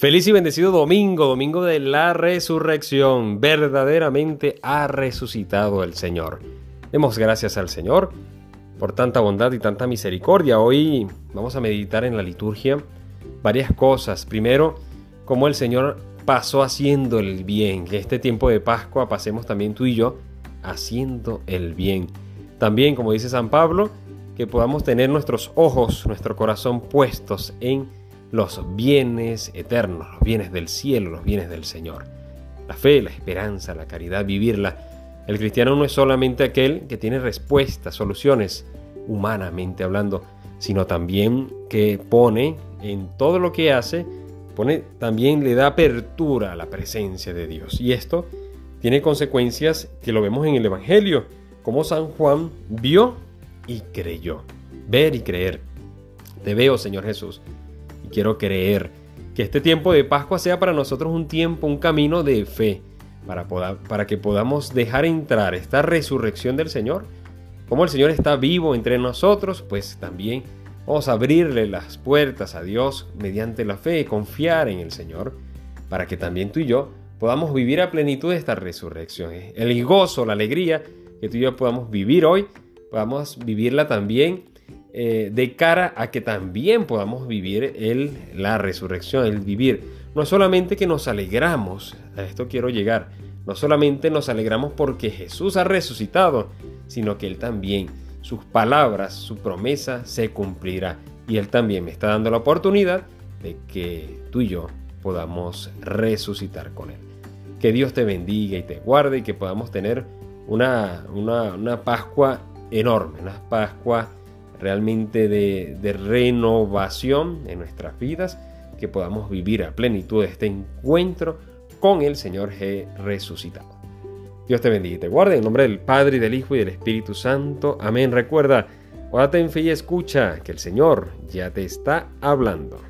Feliz y bendecido domingo, domingo de la resurrección. Verdaderamente ha resucitado el Señor. Demos gracias al Señor por tanta bondad y tanta misericordia. Hoy vamos a meditar en la liturgia varias cosas. Primero, cómo el Señor pasó haciendo el bien. Que este tiempo de Pascua pasemos también tú y yo haciendo el bien. También, como dice San Pablo, que podamos tener nuestros ojos, nuestro corazón puestos en los bienes eternos, los bienes del cielo, los bienes del Señor. La fe, la esperanza, la caridad, vivirla. El cristiano no es solamente aquel que tiene respuestas, soluciones, humanamente hablando, sino también que pone en todo lo que hace, pone también le da apertura a la presencia de Dios. Y esto tiene consecuencias que lo vemos en el Evangelio, como San Juan vio y creyó. Ver y creer. Te veo, Señor Jesús quiero creer que este tiempo de Pascua sea para nosotros un tiempo, un camino de fe, para, para que podamos dejar entrar esta resurrección del Señor. Como el Señor está vivo entre nosotros, pues también vamos a abrirle las puertas a Dios mediante la fe, confiar en el Señor, para que también tú y yo podamos vivir a plenitud esta resurrección. El gozo, la alegría que tú y yo podamos vivir hoy, podamos vivirla también eh, de cara a que también podamos vivir el, la resurrección, el vivir. No solamente que nos alegramos, a esto quiero llegar, no solamente nos alegramos porque Jesús ha resucitado, sino que Él también, sus palabras, su promesa se cumplirá. Y Él también me está dando la oportunidad de que tú y yo podamos resucitar con Él. Que Dios te bendiga y te guarde y que podamos tener una, una, una Pascua enorme, una Pascua realmente de, renovación en nuestras vidas, que podamos vivir a plenitud este encuentro con el Señor resucitado. Dios te bendiga y te guarde en nombre del Padre, del Hijo y del Espíritu Santo. Amén. Recuerda, guárdate en fe y escucha que el Señor ya te está hablando.